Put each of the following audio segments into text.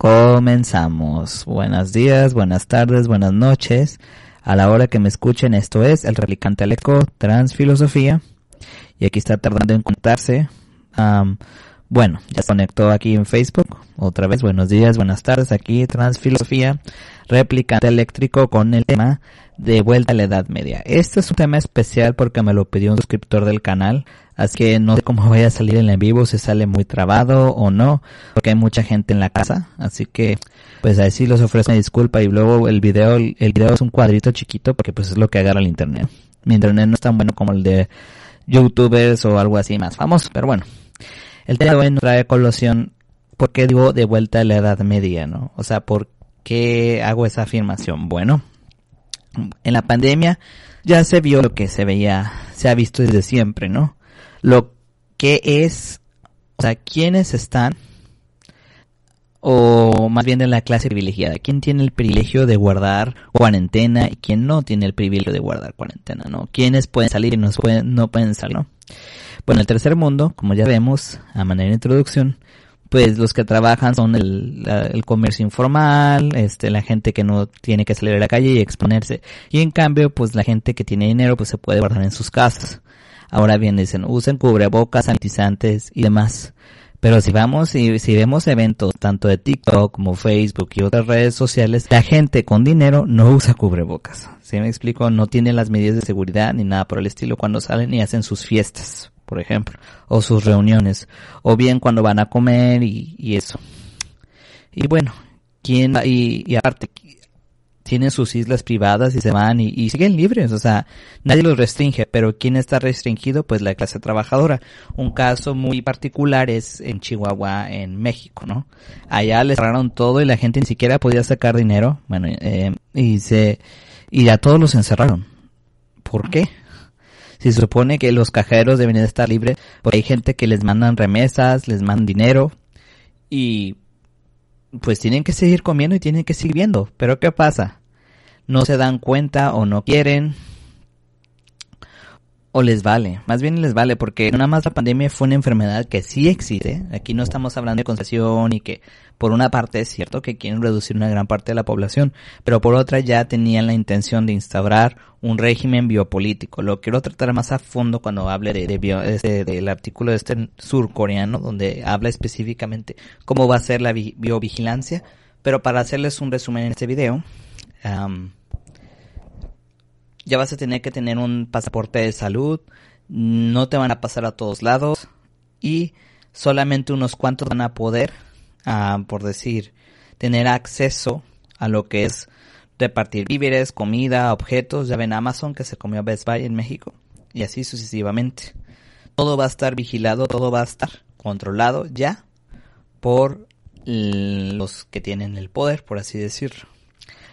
Comenzamos. Buenos días, buenas tardes, buenas noches. A la hora que me escuchen, esto es El Replicante Aleco Transfilosofía. Y aquí está tardando en contarse. bueno, ya se conectó aquí en Facebook. Otra vez, buenos días, buenas tardes. Aquí Transfilosofía, Replicante Eléctrico con el tema de vuelta a la Edad Media. Este es un tema especial porque me lo pidió un suscriptor del canal. Así que no sé cómo vaya a salir en vivo, si sale muy trabado o no, porque hay mucha gente en la casa. Así que, pues ahí sí les ofrezco una disculpa y luego el video, el video es un cuadrito chiquito porque pues es lo que agarra el internet. Mi internet no es tan bueno como el de youtubers o algo así más famoso, pero bueno. El tema de hoy nos trae colación, ¿por qué digo de vuelta a la Edad Media, no? O sea, ¿por qué hago esa afirmación? Bueno, en la pandemia ya se vio lo que se veía, se ha visto desde siempre, ¿no? Lo que es, o sea, quiénes están, o más bien de la clase privilegiada, quién tiene el privilegio de guardar cuarentena y quién no tiene el privilegio de guardar cuarentena, ¿no? Quiénes pueden salir y no pueden, no pueden salir, ¿no? Bueno, el tercer mundo, como ya vemos a manera de introducción, pues los que trabajan son el, el, comercio informal, este, la gente que no tiene que salir a la calle y exponerse. Y en cambio, pues la gente que tiene dinero, pues se puede guardar en sus casas. Ahora bien, dicen, usen cubrebocas, sanitizantes y demás. Pero si vamos y si vemos eventos tanto de TikTok como Facebook y otras redes sociales, la gente con dinero no usa cubrebocas. Si me explico? No tiene las medidas de seguridad ni nada por el estilo cuando salen y hacen sus fiestas, por ejemplo, o sus reuniones, o bien cuando van a comer y, eso. Y bueno, quién y, y aparte tienen sus islas privadas y se van y, siguen libres, o sea, nadie los restringe, pero ¿quién está restringido? Pues la clase trabajadora. Un caso muy particular es en Chihuahua, en México, ¿no? Allá les cerraron todo y la gente ni siquiera podía sacar dinero, bueno, eh, y se, y a todos los encerraron. ¿Por qué? Si se supone que los cajeros deben estar libres, porque hay gente que les mandan remesas, les mandan dinero, y pues tienen que seguir comiendo y tienen que seguir viendo. Pero ¿qué pasa? No se dan cuenta o no quieren o les vale, más bien les vale porque nada más la pandemia fue una enfermedad que sí existe, aquí no estamos hablando de concesión y que por una parte es cierto que quieren reducir una gran parte de la población, pero por otra ya tenían la intención de instaurar un régimen biopolítico. Lo quiero tratar más a fondo cuando hable de, de del artículo de este surcoreano donde habla específicamente cómo va a ser la biovigilancia, pero para hacerles un resumen en este video, ya vas a tener que tener un pasaporte de salud, no te van a pasar a todos lados y solamente unos cuantos van a poder, ah, por decir, tener acceso a lo que es repartir víveres, comida, objetos. Ya ven Amazon que se comió Best Buy en México y así sucesivamente. Todo va a estar vigilado, todo va a estar controlado ya por los que tienen el poder, por así decirlo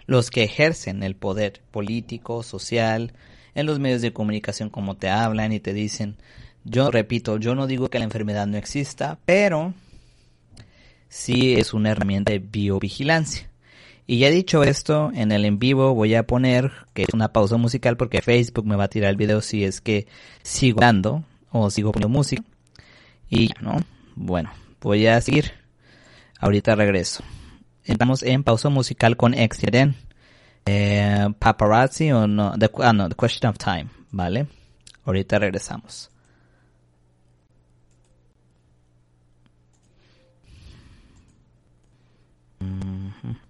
los que ejercen el poder político, social, en los medios de comunicación como te hablan y te dicen, yo repito, yo no digo que la enfermedad no exista, pero sí es una herramienta de biovigilancia. Y ya dicho esto, en el en vivo voy a poner que es una pausa musical porque Facebook me va a tirar el video si es que sigo dando o sigo poniendo música. Y no, bueno, voy a seguir. Ahorita regreso. Entramos en pausa musical con Exiden. Eh, paparazzi o no the, ah no The Question of Time vale ahorita regresamos mm.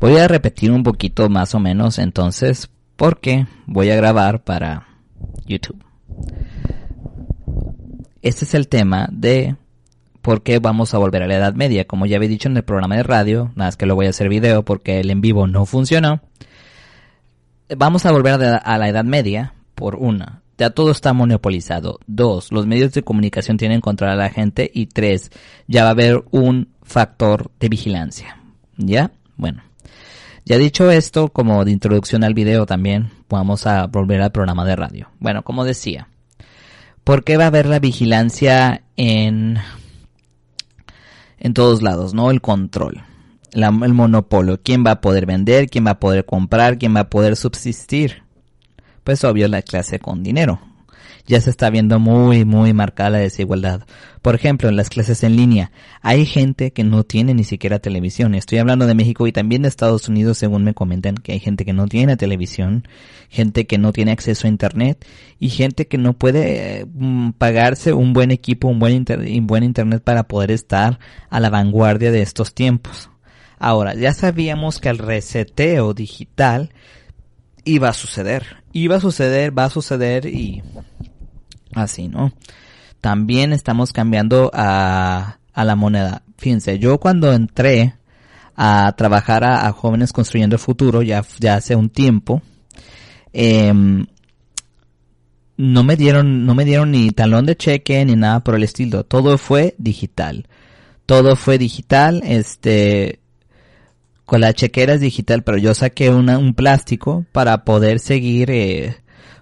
Voy a repetir un poquito más o menos entonces porque voy a grabar para YouTube. Este es el tema de por qué vamos a volver a la Edad Media. Como ya había dicho en el programa de radio, nada más que lo voy a hacer video porque el en vivo no funcionó. Vamos a volver a la Edad Media por una. Ya todo está monopolizado. Dos, los medios de comunicación tienen control a la gente. Y tres, ya va a haber un factor de vigilancia. ¿Ya? Bueno. Ya dicho esto, como de introducción al video también, vamos a volver al programa de radio. Bueno, como decía, ¿por qué va a haber la vigilancia en, en todos lados, no? El control, el monopolio. ¿Quién va a poder vender? ¿Quién va a poder comprar? ¿Quién va a poder subsistir? Pues obvio la clase con dinero ya se está viendo muy, muy marcada la desigualdad. Por ejemplo, en las clases en línea, hay gente que no tiene ni siquiera televisión. Estoy hablando de México y también de Estados Unidos, según me comentan, que hay gente que no tiene televisión, gente que no tiene acceso a Internet y gente que no puede mm, pagarse un buen equipo, un buen, un buen Internet para poder estar a la vanguardia de estos tiempos. Ahora, ya sabíamos que el reseteo digital iba a suceder. Iba a suceder, va a suceder y Así, ¿no? También estamos cambiando a, a la moneda. Fíjense, yo cuando entré a trabajar a, jóvenes construyendo el futuro ya, ya hace un tiempo, em, no me dieron, no me dieron ni talón de cheque ni nada por el estilo. Todo fue digital. Todo fue digital, este, con la chequera es digital, pero yo saqué una, un plástico para poder seguir, eh,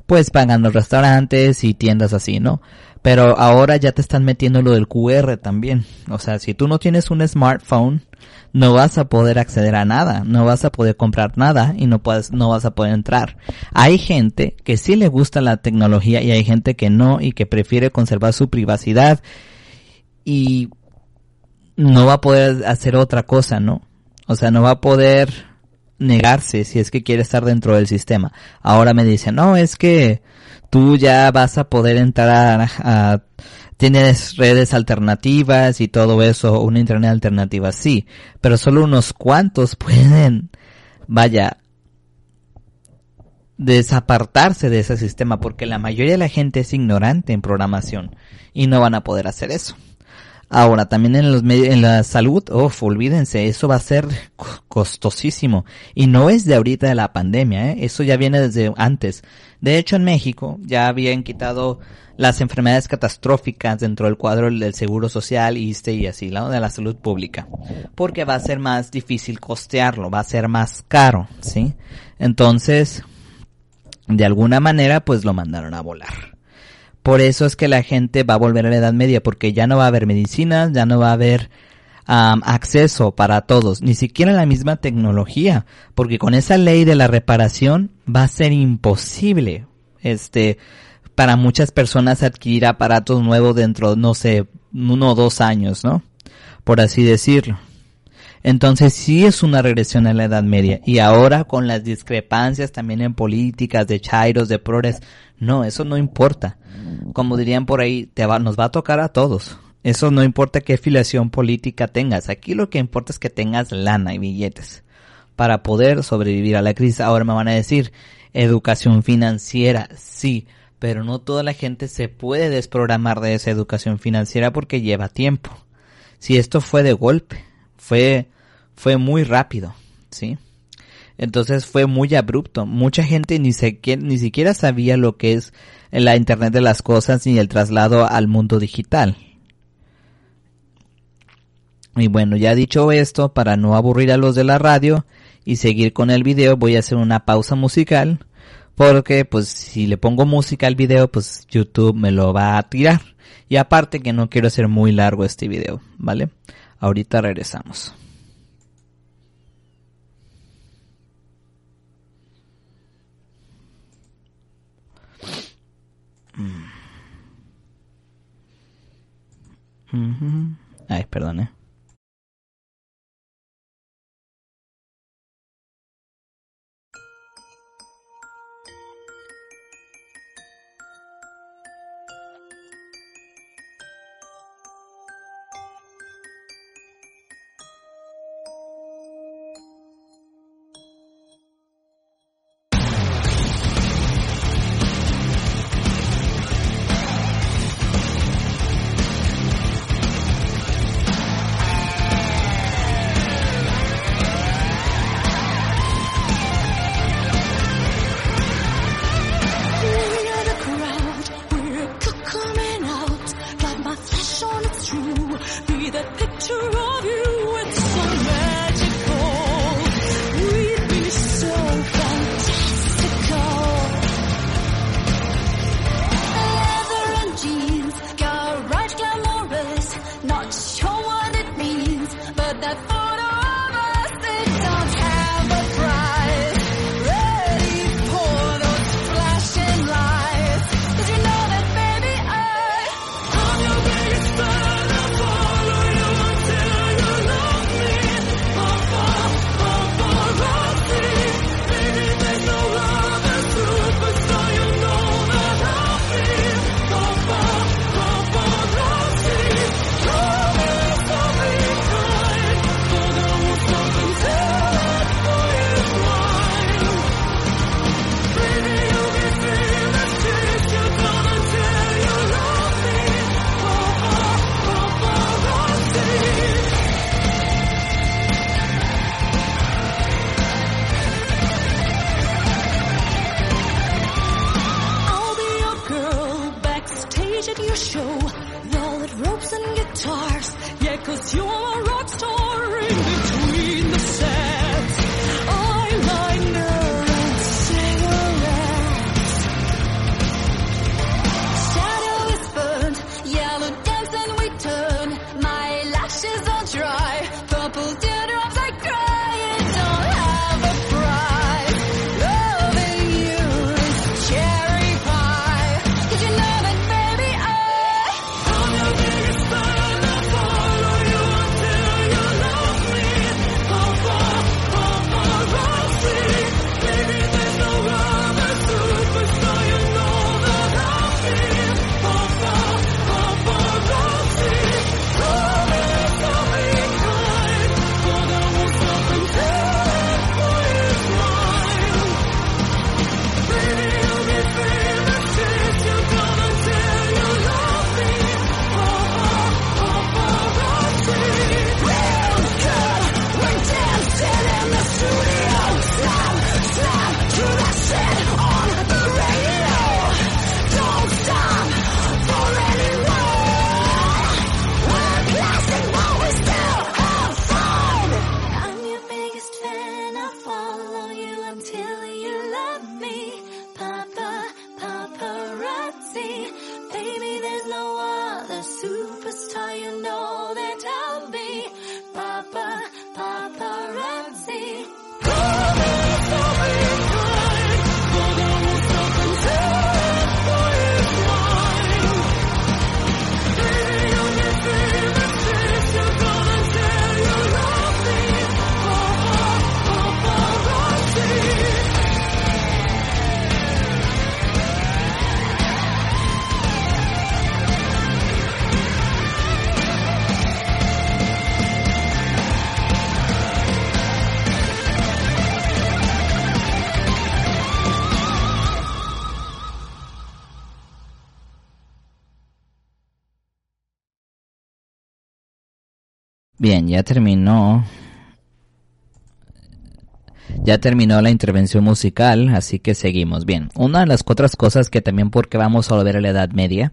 pues pagando restaurantes y tiendas así, ¿no? Pero ahora ya te están metiendo lo del QR también. O sea, si tú no tienes un smartphone, no vas a poder acceder a nada, no vas a poder comprar nada y no puedes, no vas a poder entrar. Hay gente que sí le gusta la tecnología y hay gente que no y que prefiere conservar su privacidad y no va a poder hacer otra cosa, ¿no? O sea, no va a poder negarse si es que quiere estar dentro del sistema. Ahora me dicen, no, es que tú ya vas a poder entrar a, tienes redes alternativas y todo eso, una internet alternativa, sí, pero solo unos cuantos pueden, vaya, desapartarse de ese sistema porque la mayoría de la gente es ignorante en programación y no van a poder hacer eso. Ahora, también en los en la salud, uf, olvídense, eso va a ser costosísimo. Y no es de ahorita de la pandemia, ¿eh? eso ya viene desde antes. De hecho, en México ya habían quitado las enfermedades catastróficas dentro del cuadro del seguro social, ISTE y así, ¿no? de la salud pública. Porque va a ser más difícil costearlo, va a ser más caro, ¿sí? Entonces, de alguna manera, pues lo mandaron a volar. Por eso es que la gente va a volver a la Edad Media, porque ya no va a haber medicinas, ya no va a haber acceso para todos, ni siquiera la misma tecnología, porque con esa ley de la reparación va a ser imposible, este, para muchas personas adquirir aparatos nuevos dentro, no sé, uno o dos años, ¿no? Por así decirlo. Entonces sí es una regresión a la Edad Media. Y ahora con las discrepancias también en políticas de chairos, de progres, no, eso no importa. Como dirían por ahí, te va, nos va a tocar a todos. Eso no importa qué filiación política tengas. Aquí lo que importa es que tengas lana y billetes para poder sobrevivir a la crisis. Ahora me van a decir, educación financiera, sí, pero no toda la gente se puede desprogramar de esa educación financiera porque lleva tiempo. Si esto fue de golpe, fue, fue muy rápido, ¿sí? Entonces fue muy abrupto. Mucha gente ni, ni siquiera sabía lo que es la Internet de las Cosas ni el traslado al mundo digital. Y bueno, ya dicho esto, para no aburrir a los de la radio y seguir con el video, voy a hacer una pausa musical. Porque pues si le pongo música al video, pues YouTube me lo va a tirar. Y aparte que no quiero hacer muy largo este video, ¿vale? Ahorita regresamos. Ay, perdón, eh. Bien, ya terminó. Ya terminó la intervención musical, así que seguimos. Bien, una de las otras cosas que también porque vamos a volver a la Edad Media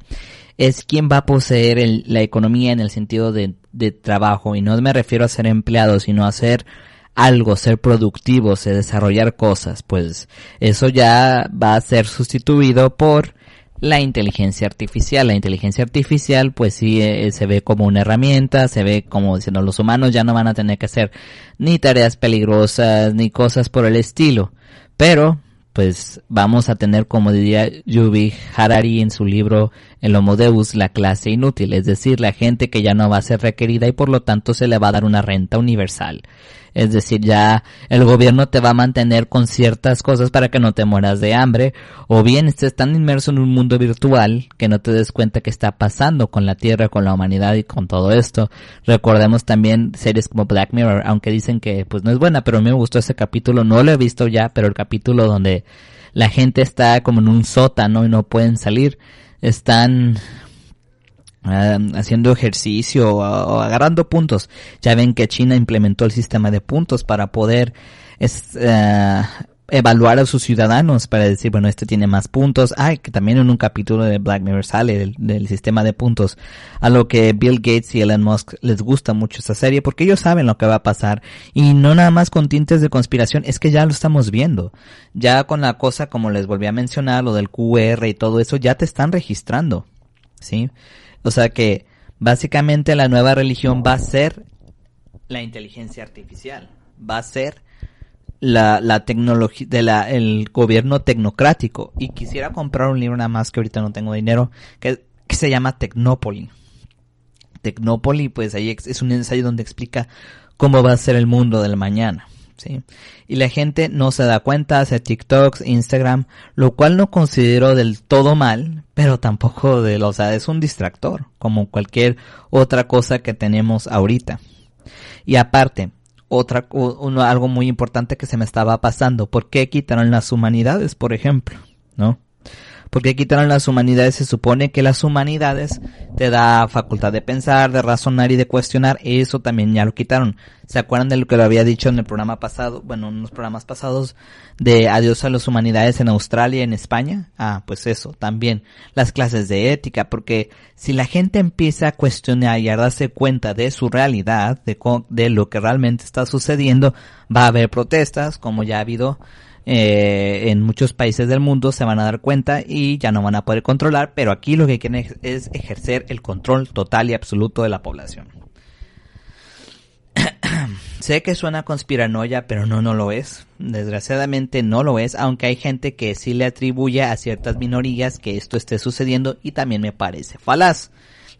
es quién va a poseer la economía en el sentido de, de, trabajo. Y no me refiero a ser empleado, sino a ser algo, ser productivo, ser desarrollar cosas. Pues eso ya va a ser sustituido por la inteligencia artificial. La inteligencia artificial pues sí eh, se ve como una herramienta, se ve como diciendo los humanos ya no van a tener que hacer ni tareas peligrosas ni cosas por el estilo. Pero pues vamos a tener, como diría Yubi Harari en su libro El Homo Deus, la clase inútil, es decir, la gente que ya no va a ser requerida y por lo tanto se le va a dar una renta universal. Es decir, ya el gobierno te va a mantener con ciertas cosas para que no te mueras de hambre, o bien estés tan inmerso en un mundo virtual que no te des cuenta que está pasando con la Tierra, con la humanidad y con todo esto. Recordemos también series como Black Mirror, aunque dicen que pues no es buena, pero a mí me gustó ese capítulo, no lo he visto ya, pero el capítulo donde la gente está como en un sótano y no pueden salir, están haciendo ejercicio o, agarrando puntos. Ya ven que China implementó el sistema de puntos para poder eh, evaluar a sus ciudadanos para decir, bueno, este tiene más puntos. Ay, que también en un capítulo de Black Mirror sale del, sistema de puntos. A lo que Bill Gates y Elon Musk les gusta mucho esta serie porque ellos saben lo que va a pasar. Y no nada más con tintes de conspiración, es que ya lo estamos viendo. Ya con la cosa, como les volví a mencionar, lo del QR y todo eso, ya te están registrando. ¿Sí? O sea que básicamente la nueva religión va a ser la inteligencia artificial, va a ser la, la tecnología de la, el gobierno tecnocrático. Y quisiera comprar un libro nada más que ahorita no tengo dinero, que, que se llama Tecnópoli. Tecnópoli, pues ahí es un ensayo donde explica cómo va a ser el mundo del mañana. ¿sí? Y la gente no se da cuenta, hace TikToks, Instagram, lo cual no considero del todo mal, pero tampoco de, o sea, es un distractor, como cualquier otra cosa que tenemos ahorita. Y aparte, otra, uno, algo muy importante que se me estaba pasando, ¿por qué quitaron las humanidades, por ejemplo? ¿No? Porque quitaron las humanidades, se supone que las humanidades te da facultad de pensar, de razonar y de cuestionar, eso también ya lo quitaron. ¿Se acuerdan de lo que lo había dicho en el programa pasado, bueno, en los programas pasados de adiós a las humanidades en Australia y en España? Ah, pues eso, también las clases de ética, porque si la gente empieza a cuestionar y a darse cuenta de su realidad, de, de lo que realmente está sucediendo, va a haber protestas, como ya ha habido eh, en muchos países del mundo se van a dar cuenta y ya no van a poder controlar, pero aquí lo que quieren es ejercer el control total y absoluto de la población. sé que suena conspiranoia, pero no, no lo es. Desgraciadamente no lo es, aunque hay gente que sí le atribuye a ciertas minorías que esto esté sucediendo y también me parece falaz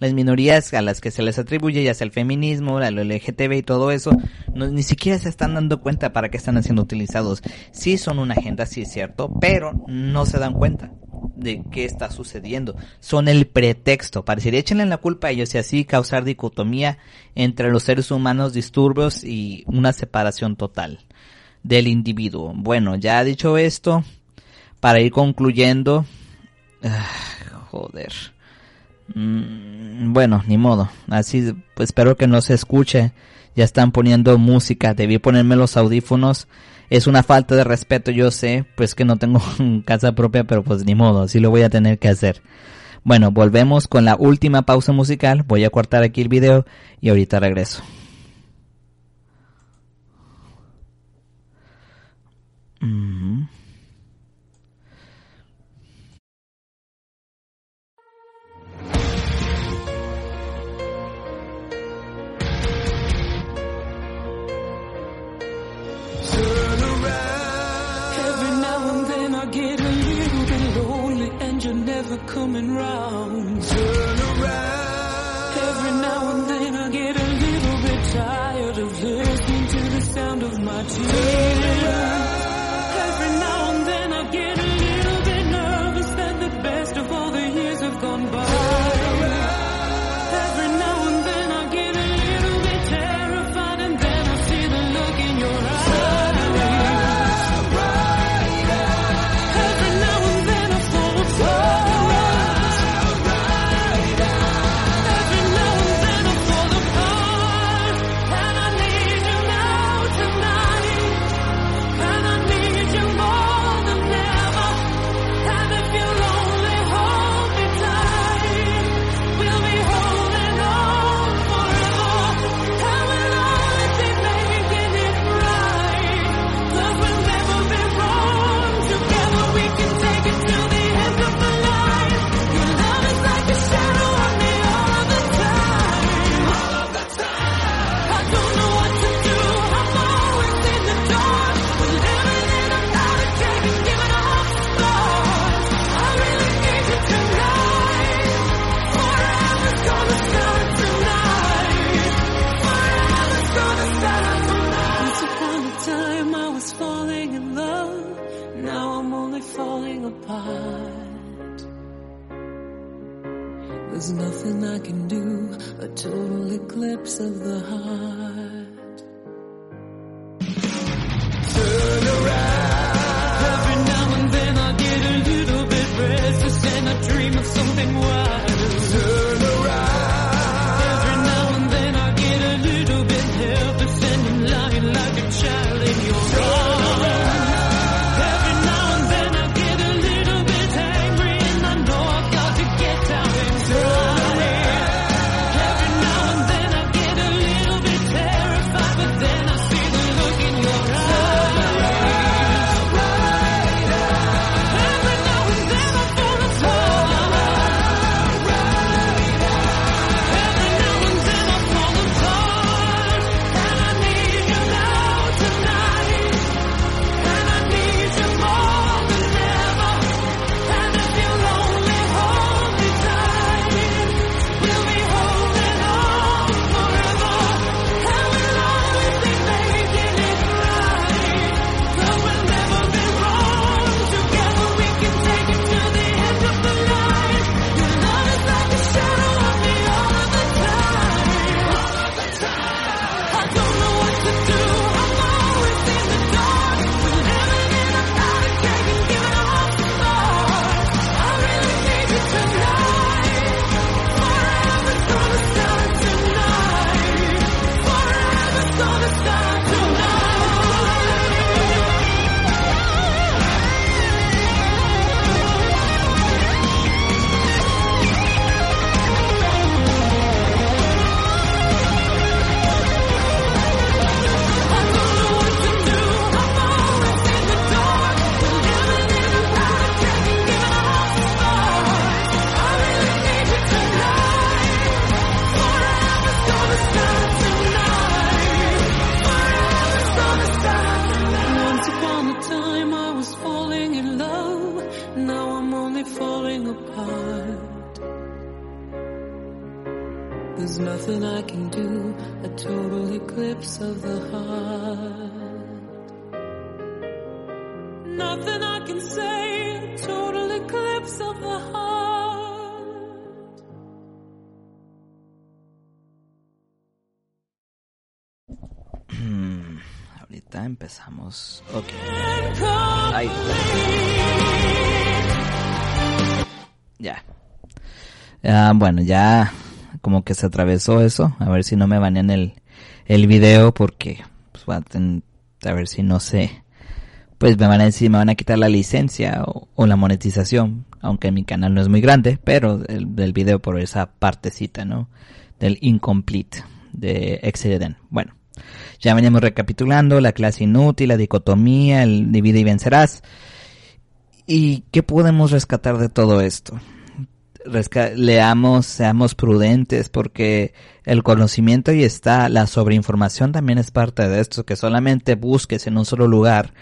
las minorías a las que se les atribuye, ya sea el feminismo, el LGTB y todo eso, ni siquiera se están dando cuenta para qué están siendo utilizados. Sí son una agenda, sí es cierto, pero no se dan cuenta de qué está sucediendo. Son el pretexto para decir, échenle la culpa a ellos y así causar dicotomía entre los seres humanos, disturbios y una separación total del individuo. Bueno, ya dicho esto, para ir concluyendo, ah, joder. Mm, bueno, ni modo. Así, pues espero que no se escuche. Ya están poniendo música. Debí ponerme los audífonos. Es una falta de respeto, yo sé. Pues que no tengo casa propia, pero pues ni modo. Así lo voy a tener que hacer. Bueno, volvemos con la última pausa musical. Voy a cortar aquí el video y ahorita regreso. Mm. Coming round. There's nothing I can do, a total eclipse of the heart. Ahorita empezamos. Ok. Ay. Ya. Ah, bueno, ya como que se atravesó eso. A ver si no me banean el, el video porque pues, a, ver si no sé. Pues me van a decir, me van a quitar la licencia o, la monetización. Aunque mi canal no es muy grande, pero el, del video por esa partecita, ¿no? Del incomplete de Exiden. Bueno, ya veníamos recapitulando la clase inútil, la dicotomía, el divide y vencerás. ¿Y qué podemos rescatar de todo esto? Resca- leamos, seamos prudentes, porque el conocimiento ahí está, la sobreinformación también es parte de esto, que solamente busques en un solo lugar,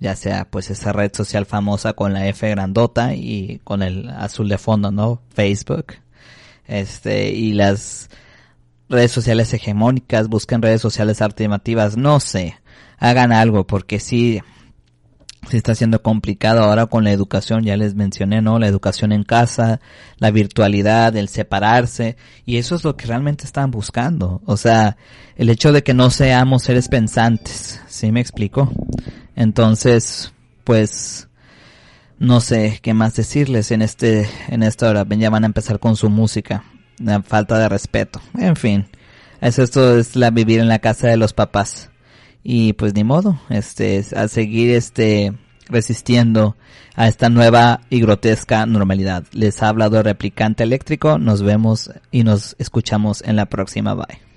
ya sea pues esa red social famosa con la F grandota y con el azul de fondo, ¿no? Facebook. Este, y las redes sociales hegemónicas, busquen redes sociales alternativas, no sé, hagan algo, porque sí, se está haciendo complicado ahora con la educación, ya les mencioné, ¿no? La educación en casa, la virtualidad, el separarse, y eso es lo que realmente están buscando. O sea, el hecho de que no seamos seres pensantes, ¿sí me explico? Entonces, pues, no sé qué más decirles en este, en esta hora. Ya van a empezar con su música. La falta de respeto. En fin. Es esto es la vivir en la casa de los papás. Y pues ni modo, este, a seguir este, resistiendo a esta nueva y grotesca normalidad. Les ha hablado el replicante eléctrico, nos vemos y nos escuchamos en la próxima, bye.